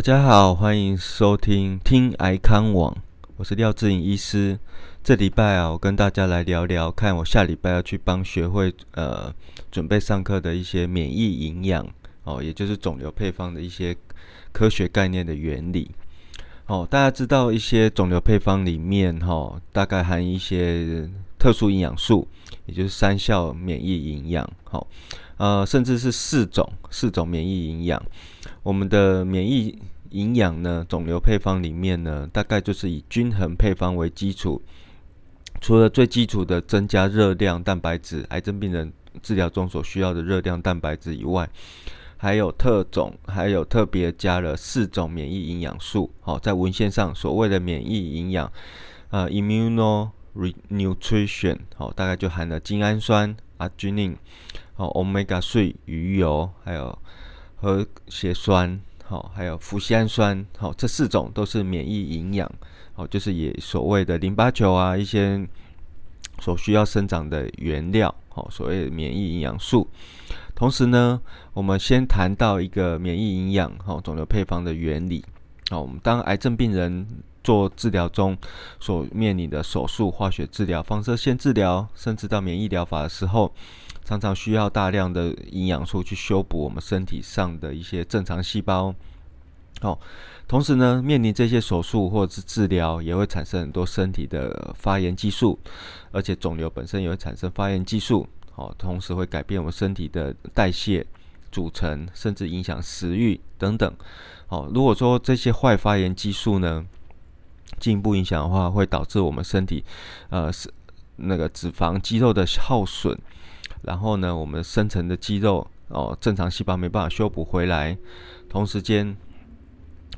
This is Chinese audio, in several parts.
大家好，欢迎收听听癌康网，我是廖志颖医师。这礼拜啊，我跟大家来聊聊，看我下礼拜要去帮学会呃准备上课的一些免疫营养哦，也就是肿瘤配方的一些科学概念的原理。哦，大家知道一些肿瘤配方里面哈，大概含一些特殊营养素，也就是三效免疫营养。好，呃，甚至是四种四种免疫营养。我们的免疫营养呢，肿瘤配方里面呢，大概就是以均衡配方为基础。除了最基础的增加热量、蛋白质，癌症病人治疗中所需要的热量、蛋白质以外，还有特种，还有特别加了四种免疫营养素。好，在文献上所谓的免疫营养，呃，immunonutrition，好，大概就含了精氨酸、阿菌宁、好，omega three 鱼油，还有。和血栓，好，还有脯酰氨酸，好，这四种都是免疫营养，好，就是以所谓的淋巴球啊，一些所需要生长的原料，好，所谓免疫营养素。同时呢，我们先谈到一个免疫营养，好，肿瘤配方的原理。好，我们当癌症病人做治疗中所面临的手术、化学治疗、放射线治疗，甚至到免疫疗法的时候。常常需要大量的营养素去修补我们身体上的一些正常细胞。好，同时呢，面临这些手术或者是治疗，也会产生很多身体的发炎激素，而且肿瘤本身也会产生发炎激素。好，同时会改变我们身体的代谢组成，甚至影响食欲等等。好，如果说这些坏发炎激素呢进一步影响的话，会导致我们身体呃是那个脂肪肌肉的耗损。然后呢，我们生成的肌肉哦，正常细胞没办法修补回来。同时间，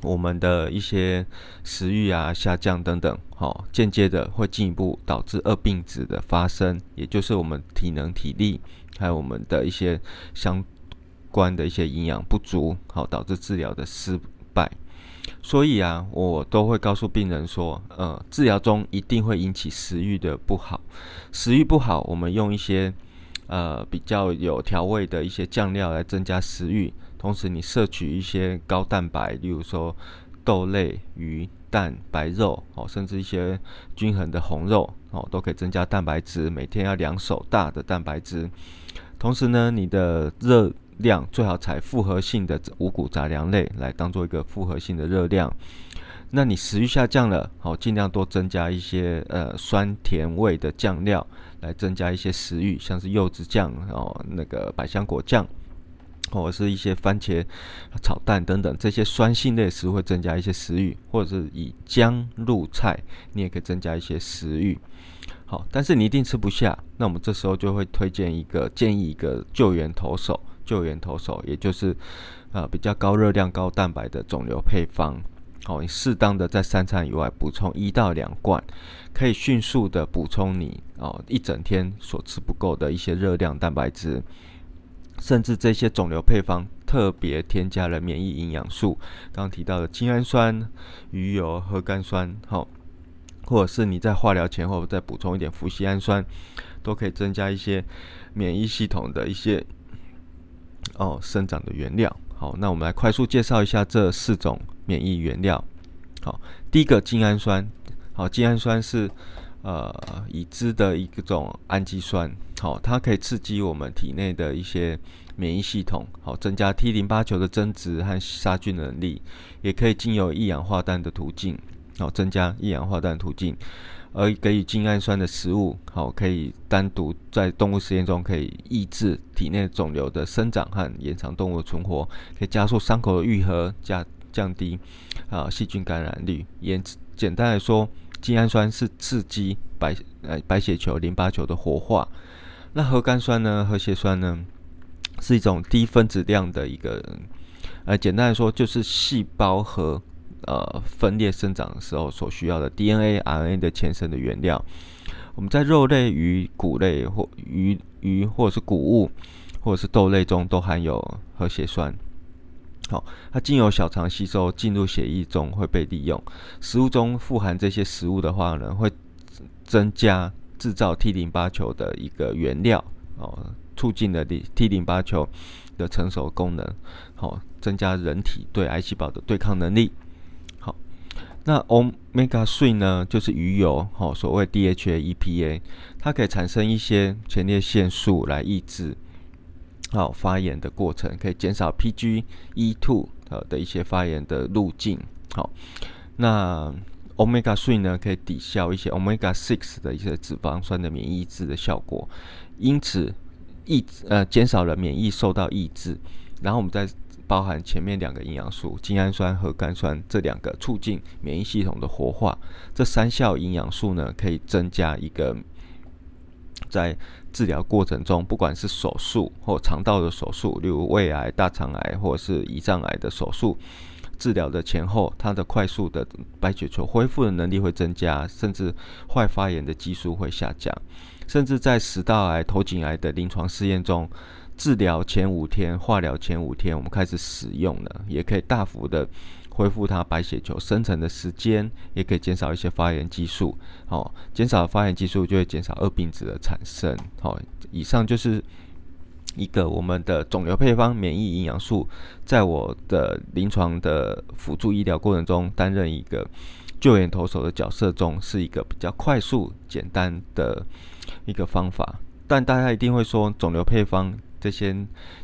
我们的一些食欲啊下降等等，好，间接的会进一步导致恶病子的发生，也就是我们体能、体力还有我们的一些相关的一些营养不足，好，导致治疗的失败。所以啊，我都会告诉病人说，呃，治疗中一定会引起食欲的不好，食欲不好，我们用一些。呃，比较有调味的一些酱料来增加食欲，同时你摄取一些高蛋白，例如说豆类、鱼、蛋、白肉哦，甚至一些均衡的红肉哦，都可以增加蛋白质。每天要两手大的蛋白质，同时呢，你的热量最好采复合性的五谷杂粮类来当做一个复合性的热量。那你食欲下降了，好，尽量多增加一些呃酸甜味的酱料，来增加一些食欲，像是柚子酱哦，那个百香果酱，或者是一些番茄炒蛋等等这些酸性类食物会增加一些食欲，或者是以姜入菜，你也可以增加一些食欲。好，但是你一定吃不下，那我们这时候就会推荐一个建议一个救援投手，救援投手也就是呃比较高热量、高蛋白的肿瘤配方。好，你适当的在三餐以外补充一到两罐，可以迅速的补充你哦一整天所吃不够的一些热量、蛋白质，甚至这些肿瘤配方特别添加了免疫营养素，刚刚提到的精氨酸、鱼油、核苷酸，好，或者是你在化疗前后再补充一点脯酰氨酸，都可以增加一些免疫系统的一些哦生长的原料。好，那我们来快速介绍一下这四种。免疫原料，好，第一个精氨酸，好，精氨酸是呃已知的一种氨基酸，好，它可以刺激我们体内的一些免疫系统，好，增加 T 淋巴球的增殖和杀菌能力，也可以经由一氧化氮的途径，好，增加一氧化氮途径，而给予精氨酸的食物，好，可以单独在动物实验中可以抑制体内肿瘤的生长和延长动物的存活，可以加速伤口的愈合，加。降低啊细菌感染率。简简单来说，精氨酸是刺激白呃白血球、淋巴球的活化。那核苷酸呢？核血酸呢？是一种低分子量的一个呃，简单来说就是细胞核呃分裂生长的时候所需要的 DNA、RNA 的前身的原料。我们在肉类、鱼、谷类或鱼鱼或者是谷物或者是豆类中都含有核血酸。好，它经由小肠吸收进入血液中会被利用。食物中富含这些食物的话呢，会增加制造 T 淋巴球的一个原料哦，促进了 T 淋巴球的成熟功能。好，增加人体对癌细胞的对抗能力。那 omega three 呢，就是鱼油，好，所谓 DHA、EPA，它可以产生一些前列腺素来抑制好发炎的过程，可以减少 PGE two 呃的一些发炎的路径。好，那 omega three 呢，可以抵消一些 omega six 的一些脂肪酸的免疫抑制的效果，因此抑呃减少了免疫受到抑制。然后我们再包含前面两个营养素精氨酸和甘酸这两个促进免疫系统的活化，这三效营养素呢，可以增加一个在治疗过程中，不管是手术或肠道的手术，例如胃癌、大肠癌或是胰脏癌的手术。治疗的前后，它的快速的白血球恢复的能力会增加，甚至坏发炎的激素会下降，甚至在食道癌、头颈癌的临床试验中，治疗前五天、化疗前五天，我们开始使用了，也可以大幅的恢复它白血球生成的时间，也可以减少一些发炎激素。好，减少发炎激素就会减少恶病子的产生。好，以上就是。一个我们的肿瘤配方免疫营养素，在我的临床的辅助医疗过程中担任一个救援投手的角色中，是一个比较快速简单的一个方法。但大家一定会说，肿瘤配方这些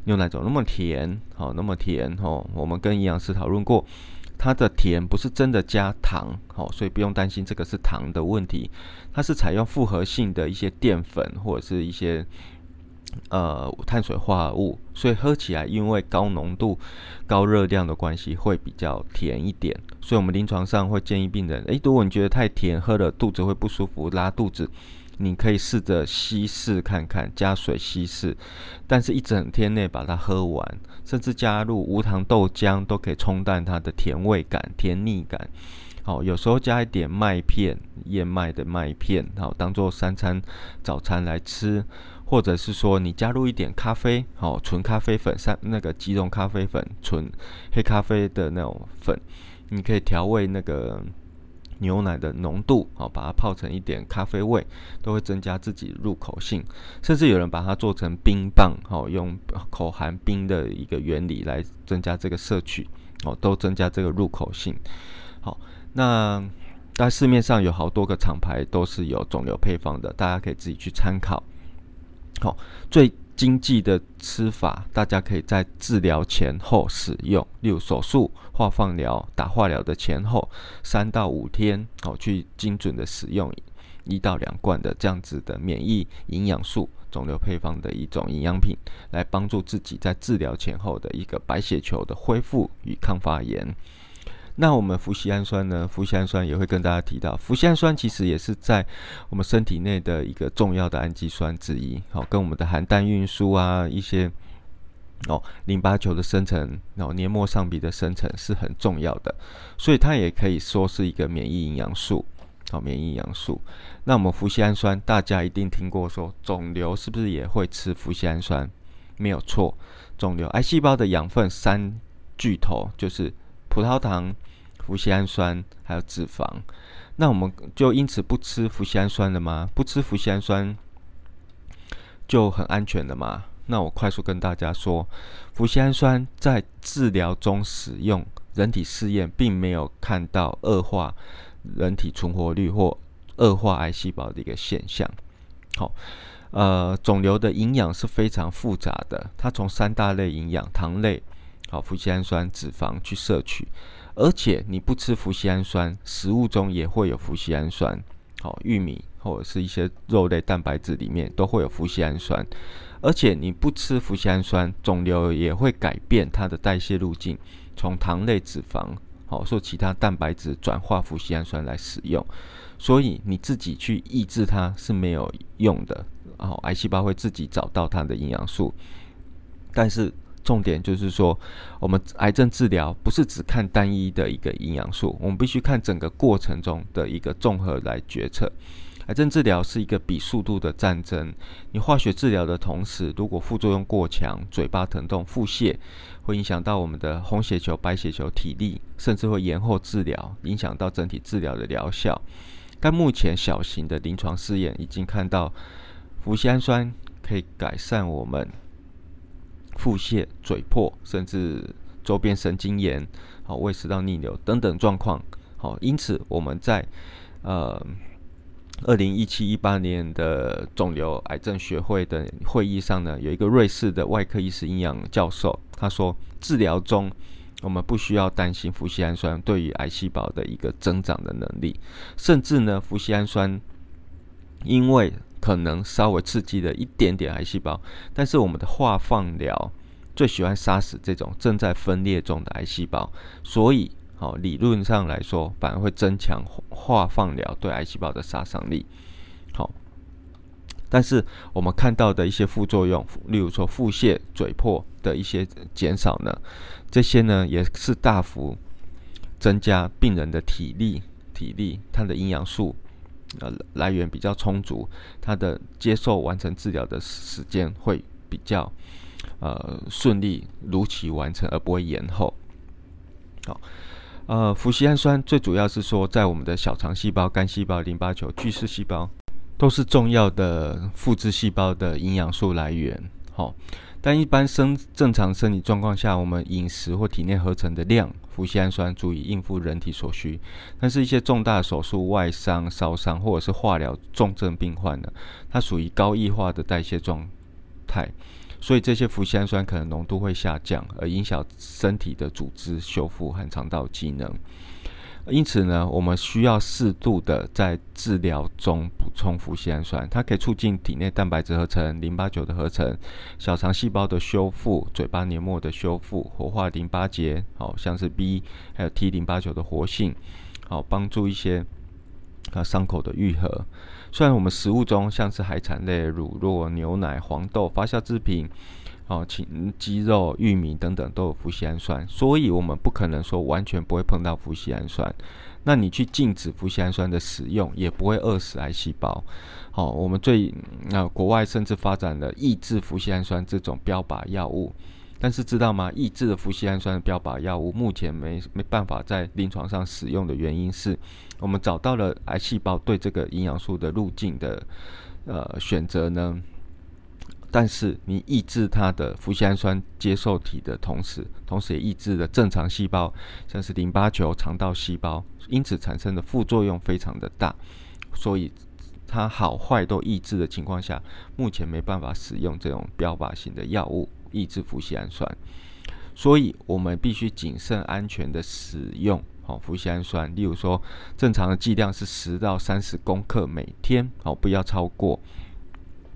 牛奶怎么那么甜？好，那么甜哦。我们跟营养师讨论过，它的甜不是真的加糖，好，所以不用担心这个是糖的问题。它是采用复合性的一些淀粉或者是一些。呃，碳水化合物，所以喝起来因为高浓度、高热量的关系，会比较甜一点。所以，我们临床上会建议病人：诶，如果你觉得太甜，喝了肚子会不舒服、拉肚子，你可以试着稀释看看，加水稀释，但是一整天内把它喝完，甚至加入无糖豆浆，都可以冲淡它的甜味感、甜腻感。好，有时候加一点麦片，燕麦的麦片，好，当做三餐早餐来吃。或者是说，你加入一点咖啡，好，纯咖啡粉，三那个即溶咖啡粉，纯黑咖啡的那种粉，你可以调味那个牛奶的浓度，好，把它泡成一点咖啡味，都会增加自己入口性。甚至有人把它做成冰棒，好，用口含冰的一个原理来增加这个摄取，哦，都增加这个入口性。好，那在市面上有好多个厂牌都是有肿瘤配方的，大家可以自己去参考。好，最经济的吃法，大家可以在治疗前后使用，例如手术、化放疗、打化疗的前后三到五天，好去精准的使用一到两罐的这样子的免疫营养素肿瘤配方的一种营养品，来帮助自己在治疗前后的一个白血球的恢复与抗发炎。那我们氟西氨酸呢？氟西氨酸也会跟大家提到，氟西氨酸其实也是在我们身体内的一个重要的氨基酸之一。好，跟我们的含氮运输啊，一些哦淋巴球的生成，哦黏膜上皮的生成是很重要的，所以它也可以说是一个免疫营养素。好，免疫营养素。那我们氟西氨酸，大家一定听过说，肿瘤是不是也会吃氟西氨酸？没有错，肿瘤癌细胞的养分三巨头就是葡萄糖。氟西氨酸还有脂肪，那我们就因此不吃氟西氨酸了吗？不吃氟西氨酸就很安全的吗？那我快速跟大家说，氟西氨酸在治疗中使用，人体试验并没有看到恶化人体存活率或恶化癌细胞的一个现象。好，呃，肿瘤的营养是非常复杂的，它从三大类营养：糖类、好氟西氨酸、脂肪去摄取。而且你不吃氟西氨酸，食物中也会有氟西氨酸。好，玉米或者是一些肉类蛋白质里面都会有氟西氨酸。而且你不吃氟西氨酸，肿瘤也会改变它的代谢路径，从糖类脂肪，好，受其他蛋白质转化氟西氨酸来使用。所以你自己去抑制它是没有用的。然后癌细胞会自己找到它的营养素，但是。重点就是说，我们癌症治疗不是只看单一的一个营养素，我们必须看整个过程中的一个综合来决策。癌症治疗是一个比速度的战争。你化学治疗的同时，如果副作用过强，嘴巴疼痛、腹泻，会影响到我们的红血球、白血球体力，甚至会延后治疗，影响到整体治疗的疗效。但目前小型的临床试验已经看到，氟西氨酸可以改善我们。腹泻、嘴破，甚至周边神经炎、好胃食道逆流等等状况。好，因此我们在呃二零一七一八年的肿瘤癌症学会的会议上呢，有一个瑞士的外科医师营养教授，他说治疗中我们不需要担心氟西氨酸对于癌细胞的一个增长的能力，甚至呢氟西氨酸因为可能稍微刺激了一点点癌细胞，但是我们的化放疗最喜欢杀死这种正在分裂中的癌细胞，所以。好，理论上来说，反而会增强化放疗对癌细胞的杀伤力。好，但是我们看到的一些副作用，例如说腹泻、嘴破的一些减少呢，这些呢也是大幅增加病人的体力，体力，它的营养素呃来源比较充足，它的接受完成治疗的时间会比较呃顺利，如期完成，而不会延后。好。呃，氟西氨酸最主要是说，在我们的小肠细胞、肝细胞、淋巴球、巨噬细胞，都是重要的复制细胞的营养素来源。好，但一般生正常生理状况下，我们饮食或体内合成的量，氟西氨酸足以应付人体所需。但是，一些重大手术、外伤、烧伤或者是化疗重症病患呢，它属于高异化的代谢状态。所以这些氟西氨酸可能浓度会下降，而影响身体的组织修复和肠道机能。因此呢，我们需要适度的在治疗中补充氟西氨酸，它可以促进体内蛋白质合成、淋巴球的合成、小肠细胞的修复、嘴巴黏膜的修复、活化淋巴结，好像是 B 还有 T 淋巴球的活性，好帮助一些啊伤口的愈合。虽然我们食物中像是海产类、乳酪、牛奶、黄豆、发酵制品、哦，禽鸡肉、玉米等等都有氟西氨酸，所以我们不可能说完全不会碰到氟西氨酸。那你去禁止氟西氨酸的使用，也不会饿死癌细胞。好，我们最那国外甚至发展了抑制氟西氨酸这种标靶药物。但是知道吗？抑制的氟西氨酸的标靶药物目前没没办法在临床上使用的原因是，我们找到了癌细胞对这个营养素的路径的呃选择呢。但是你抑制它的氟西氨酸接受体的同时，同时也抑制了正常细胞，像是淋巴球、肠道细胞，因此产生的副作用非常的大。所以它好坏都抑制的情况下，目前没办法使用这种标靶型的药物。抑制氟西氨酸，所以我们必须谨慎安全的使用好氟西氨酸。例如说，正常的剂量是十到三十公克每天，好不要超过。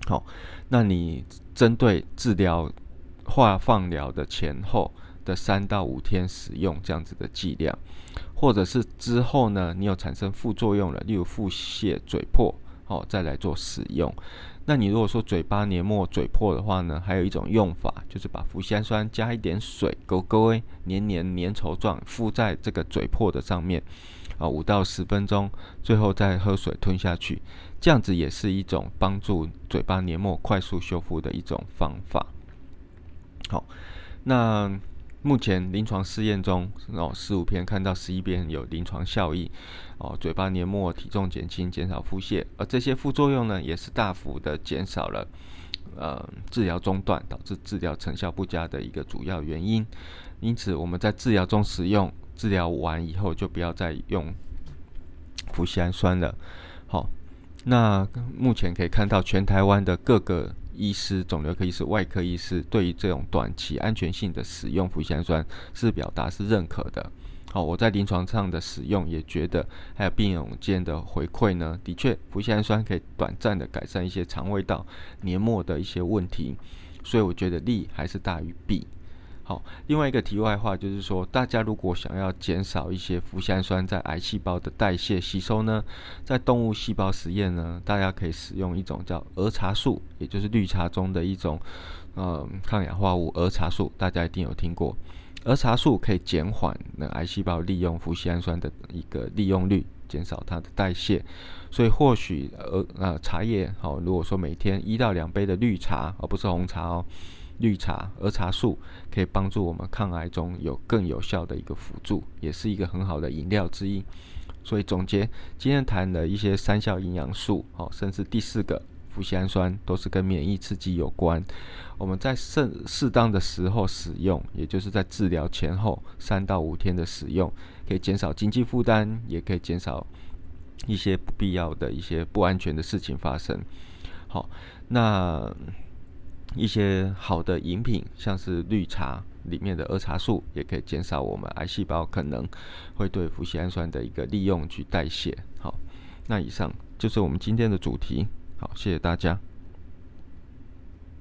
好，那你针对治疗化放疗的前后的三到五天使用这样子的剂量，或者是之后呢，你有产生副作用了，例如腹泻、嘴破，好再来做使用。那你如果说嘴巴黏膜嘴破的话呢，还有一种用法，就是把氟西氨酸加一点水，勾勾诶，黏黏粘稠状敷在这个嘴破的上面，啊，五到十分钟，最后再喝水吞下去，这样子也是一种帮助嘴巴黏膜快速修复的一种方法。好，那。目前临床试验中，哦，十五篇看到十一篇有临床效益，哦，嘴巴黏膜体重减轻，减少腹泻，而这些副作用呢，也是大幅的减少了，呃，治疗中断导致治疗成效不佳的一个主要原因。因此，我们在治疗中使用，治疗完以后就不要再用氟西氨酸了。好，那目前可以看到全台湾的各个。医师、肿瘤科医师、外科医师对于这种短期安全性的使用氟西氨酸是表达是认可的。好，我在临床上的使用也觉得，还有病友间的回馈呢，的确氟西氨酸可以短暂的改善一些肠胃道黏膜的一些问题，所以我觉得利还是大于弊。好，另外一个题外话就是说，大家如果想要减少一些氟西氨酸在癌细胞的代谢吸收呢，在动物细胞实验呢，大家可以使用一种叫儿茶素，也就是绿茶中的一种呃抗氧化物儿茶素，大家一定有听过。儿茶素可以减缓那癌细胞利用氟西氨酸的一个利用率，减少它的代谢。所以或许呃呃茶叶好，如果说每天一到两杯的绿茶，而不是红茶哦。绿茶、儿茶素可以帮助我们抗癌中有更有效的一个辅助，也是一个很好的饮料之一。所以总结今天谈的一些三效营养素，哦，甚至第四个脯酰氨酸都是跟免疫刺激有关。我们在适适当的时候使用，也就是在治疗前后三到五天的使用，可以减少经济负担，也可以减少一些不必要的一些不安全的事情发生。好，那一些好的饮品，像是绿茶里面的儿茶素，也可以减少我们癌细胞可能会对脯酰氨酸的一个利用去代谢。好，那以上就是我们今天的主题。好，谢谢大家。